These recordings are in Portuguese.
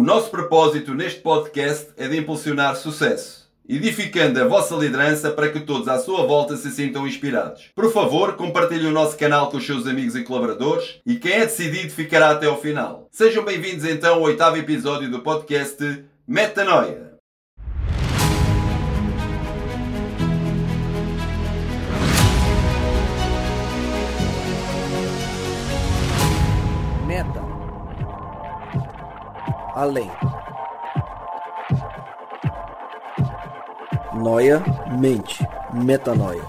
O nosso propósito neste podcast é de impulsionar sucesso, edificando a vossa liderança para que todos à sua volta se sintam inspirados. Por favor, compartilhe o nosso canal com os seus amigos e colaboradores e quem é decidido ficará até ao final. Sejam bem-vindos então ao oitavo episódio do podcast Metanoia. Além. Noia, mente. Metanoia.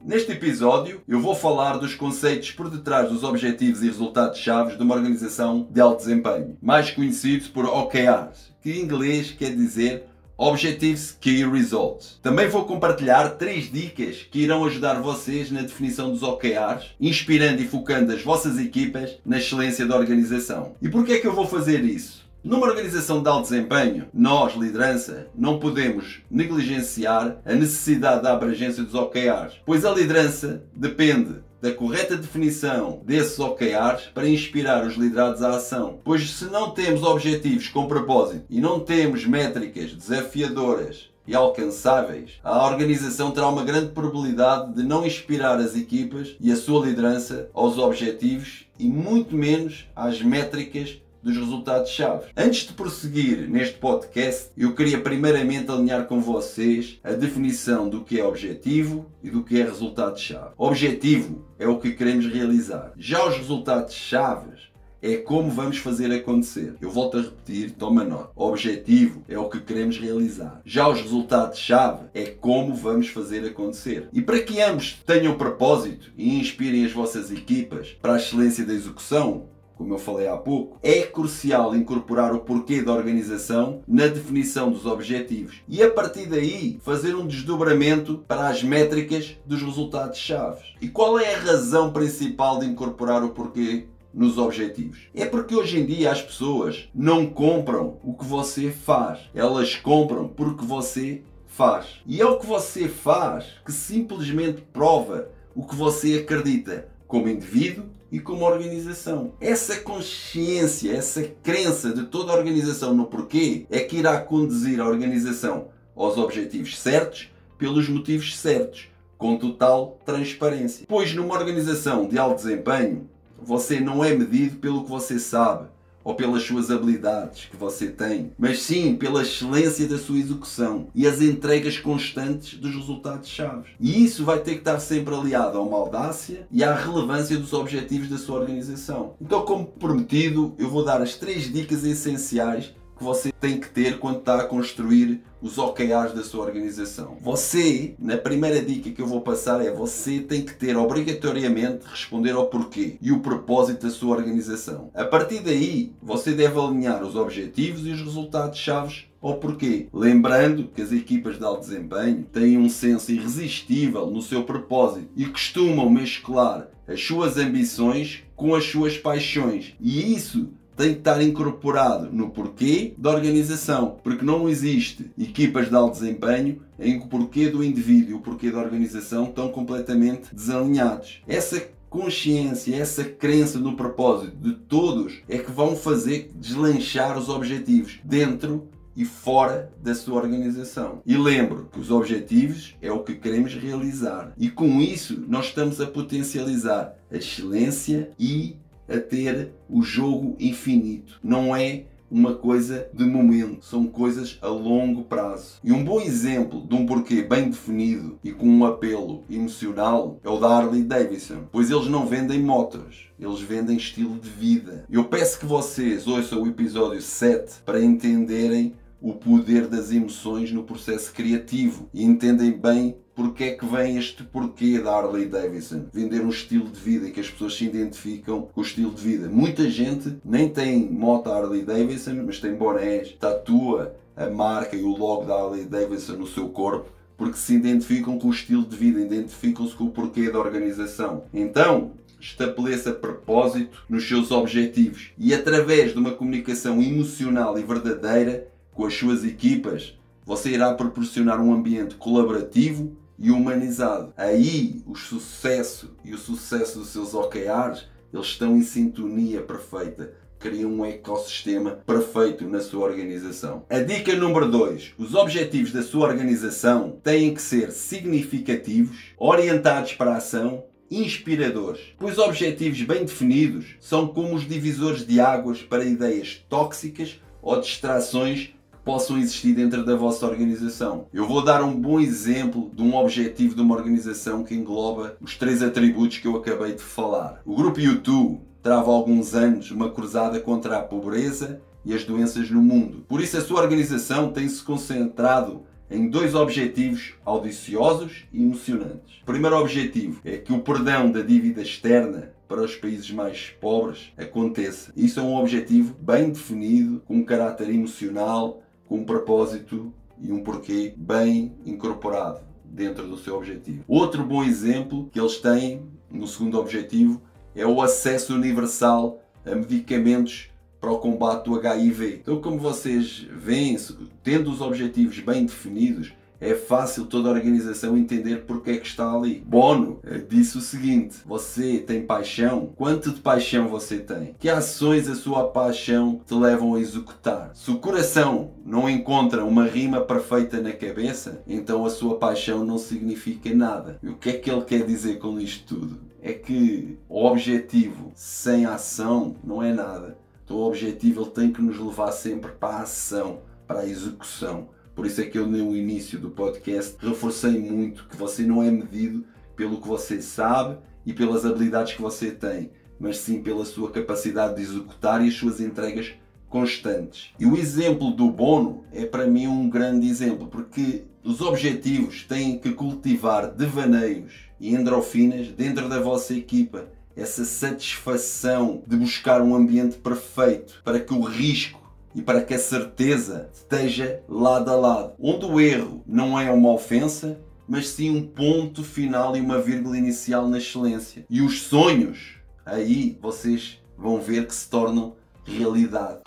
Neste episódio, eu vou falar dos conceitos por detrás dos objetivos e resultados chaves de uma organização de alto desempenho, mais conhecidos por OKRs, que em inglês quer dizer Objectives Key Results. Também vou compartilhar três dicas que irão ajudar vocês na definição dos OKRs, inspirando e focando as vossas equipas na excelência da organização. E por que é que eu vou fazer isso? Numa organização de alto desempenho, nós, liderança, não podemos negligenciar a necessidade da abrangência dos OKRs, pois a liderança depende da correta definição desses OKRs para inspirar os liderados à ação. Pois se não temos objetivos com propósito e não temos métricas desafiadoras e alcançáveis, a organização terá uma grande probabilidade de não inspirar as equipas e a sua liderança aos objetivos e muito menos às métricas dos resultados-chave. Antes de prosseguir neste podcast, eu queria primeiramente alinhar com vocês a definição do que é objetivo e do que é resultado-chave. Objetivo é o que queremos realizar. Já os resultados-chave é como vamos fazer acontecer. Eu volto a repetir, toma nota. Objetivo é o que queremos realizar. Já os resultados-chave é como vamos fazer acontecer. E para que ambos tenham propósito e inspirem as vossas equipas para a excelência da execução, como eu falei há pouco, é crucial incorporar o porquê da organização na definição dos objetivos e a partir daí fazer um desdobramento para as métricas dos resultados-chave. E qual é a razão principal de incorporar o porquê nos objetivos. É porque hoje em dia as pessoas não compram o que você faz, elas compram porque você faz. E é o que você faz que simplesmente prova o que você acredita como indivíduo e como organização. Essa consciência, essa crença de toda a organização no porquê é que irá conduzir a organização aos objetivos certos pelos motivos certos, com total transparência. Pois numa organização de alto desempenho, você não é medido pelo que você sabe ou pelas suas habilidades que você tem, mas sim pela excelência da sua execução e as entregas constantes dos resultados-chave. E isso vai ter que estar sempre aliado a uma audácia e à relevância dos objetivos da sua organização. Então, como prometido, eu vou dar as três dicas essenciais que você tem que ter quando está a construir os OKRs da sua organização. Você, na primeira dica que eu vou passar é você tem que ter obrigatoriamente responder ao porquê e o propósito da sua organização. A partir daí, você deve alinhar os objetivos e os resultados chaves ao porquê. Lembrando que as equipas de alto desempenho têm um senso irresistível no seu propósito e costumam mesclar as suas ambições com as suas paixões. E isso tem que estar incorporado no porquê da organização, porque não existe equipas de alto desempenho em que o porquê do indivíduo e o porquê da organização estão completamente desalinhados. Essa consciência, essa crença no propósito de todos é que vão fazer deslanchar os objetivos dentro e fora da sua organização. E lembro que os objetivos é o que queremos realizar. E com isso nós estamos a potencializar a excelência e a ter o jogo infinito. Não é uma coisa de momento, são coisas a longo prazo. E um bom exemplo de um porquê bem definido e com um apelo emocional é o da Harley Davidson, pois eles não vendem motos, eles vendem estilo de vida. Eu peço que vocês ouçam o episódio 7 para entenderem o poder das emoções no processo criativo e entendem bem porque é que vem este porquê da Harley Davidson. Vender um estilo de vida e que as pessoas se identificam com o estilo de vida. Muita gente nem tem moto Harley Davidson, mas tem bonés, tatua a marca e o logo da Harley Davidson no seu corpo porque se identificam com o estilo de vida, identificam-se com o porquê da organização. Então, estabeleça propósito nos seus objetivos e através de uma comunicação emocional e verdadeira com as suas equipas, você irá proporcionar um ambiente colaborativo e humanizado. Aí o sucesso e o sucesso dos seus OKRs eles estão em sintonia perfeita. criam um ecossistema perfeito na sua organização. A dica número 2: os objetivos da sua organização têm que ser significativos, orientados para a ação inspiradores, pois objetivos bem definidos são como os divisores de águas para ideias tóxicas ou distrações possam existir dentro da vossa organização. Eu vou dar um bom exemplo de um objetivo de uma organização que engloba os três atributos que eu acabei de falar. O grupo YouTube trava há alguns anos uma cruzada contra a pobreza e as doenças no mundo. Por isso a sua organização tem se concentrado em dois objetivos audiciosos e emocionantes. O primeiro objetivo é que o perdão da dívida externa para os países mais pobres aconteça. Isso é um objetivo bem definido, com um caráter emocional, com um propósito e um porquê bem incorporado dentro do seu objetivo. Outro bom exemplo que eles têm no segundo objetivo é o acesso universal a medicamentos para o combate do HIV. Então, como vocês veem, tendo os objetivos bem definidos, é fácil toda a organização entender porque é que está ali. Bono eh, disse o seguinte: Você tem paixão? Quanto de paixão você tem? Que ações a sua paixão te levam a executar? Se o coração não encontra uma rima perfeita na cabeça, então a sua paixão não significa nada. E o que é que ele quer dizer com isto tudo? É que o objetivo sem ação não é nada. Então o objetivo ele tem que nos levar sempre para a ação, para a execução. Por isso é que eu no início do podcast reforcei muito que você não é medido pelo que você sabe e pelas habilidades que você tem, mas sim pela sua capacidade de executar e as suas entregas constantes. E o exemplo do Bono é para mim um grande exemplo, porque os objetivos têm que cultivar devaneios e endorfinas dentro da vossa equipa essa satisfação de buscar um ambiente perfeito para que o risco e para que a certeza esteja lado a lado. Onde o erro não é uma ofensa, mas sim um ponto final e uma vírgula inicial na excelência. E os sonhos, aí vocês vão ver que se tornam realidade.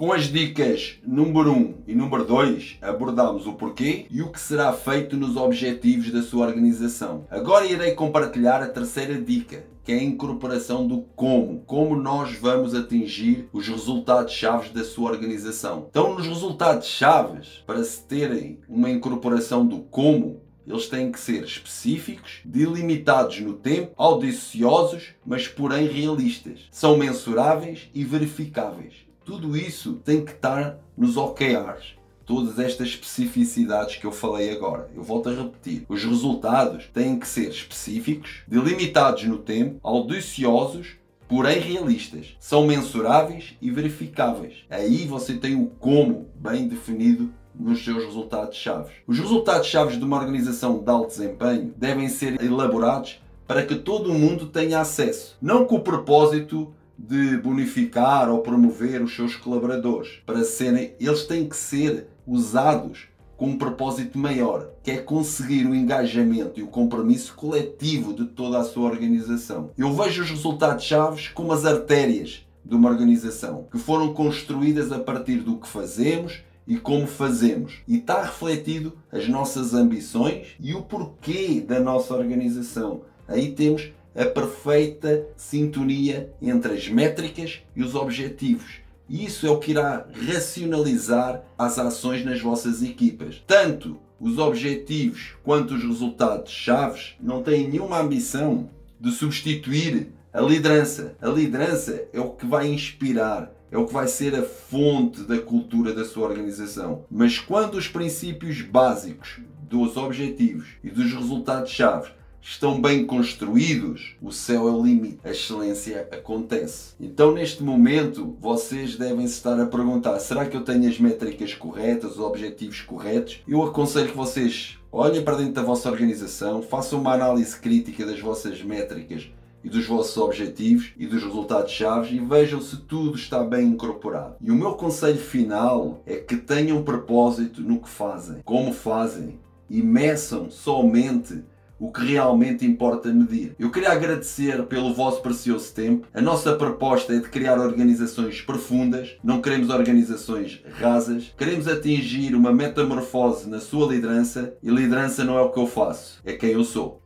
Com as dicas número 1 um e número 2, abordamos o porquê e o que será feito nos objetivos da sua organização. Agora irei compartilhar a terceira dica, que é a incorporação do como, como nós vamos atingir os resultados chaves da sua organização. Então, nos resultados chaves, para se terem uma incorporação do como, eles têm que ser específicos, delimitados no tempo, audiciosos, mas porém realistas. São mensuráveis e verificáveis. Tudo isso tem que estar nos OKRs. Todas estas especificidades que eu falei agora. Eu volto a repetir. Os resultados têm que ser específicos, delimitados no tempo, audiciosos, porém realistas. São mensuráveis e verificáveis. Aí você tem o como bem definido nos seus resultados-chave. Os resultados-chave de uma organização de alto desempenho devem ser elaborados para que todo mundo tenha acesso, não com o propósito de bonificar ou promover os seus colaboradores. Para serem, eles têm que ser usados com um propósito maior, que é conseguir o engajamento e o compromisso coletivo de toda a sua organização. Eu vejo os resultados chaves como as artérias de uma organização, que foram construídas a partir do que fazemos e como fazemos. E está refletido as nossas ambições e o porquê da nossa organização. Aí temos a perfeita sintonia entre as métricas e os objetivos. E isso é o que irá racionalizar as ações nas vossas equipas. Tanto os objetivos quanto os resultados chaves não têm nenhuma ambição de substituir a liderança. A liderança é o que vai inspirar, é o que vai ser a fonte da cultura da sua organização. Mas quando os princípios básicos dos objetivos e dos resultados chaves estão bem construídos, o céu é o limite, a excelência acontece. Então, neste momento, vocês devem se estar a perguntar: será que eu tenho as métricas corretas, os objetivos corretos? Eu aconselho que vocês olhem para dentro da vossa organização, façam uma análise crítica das vossas métricas e dos vossos objetivos e dos resultados-chave e vejam se tudo está bem incorporado. E o meu conselho final é que tenham propósito no que fazem, como fazem e meçam somente o que realmente importa medir. Eu queria agradecer pelo vosso precioso tempo. A nossa proposta é de criar organizações profundas, não queremos organizações rasas, queremos atingir uma metamorfose na sua liderança e liderança não é o que eu faço, é quem eu sou.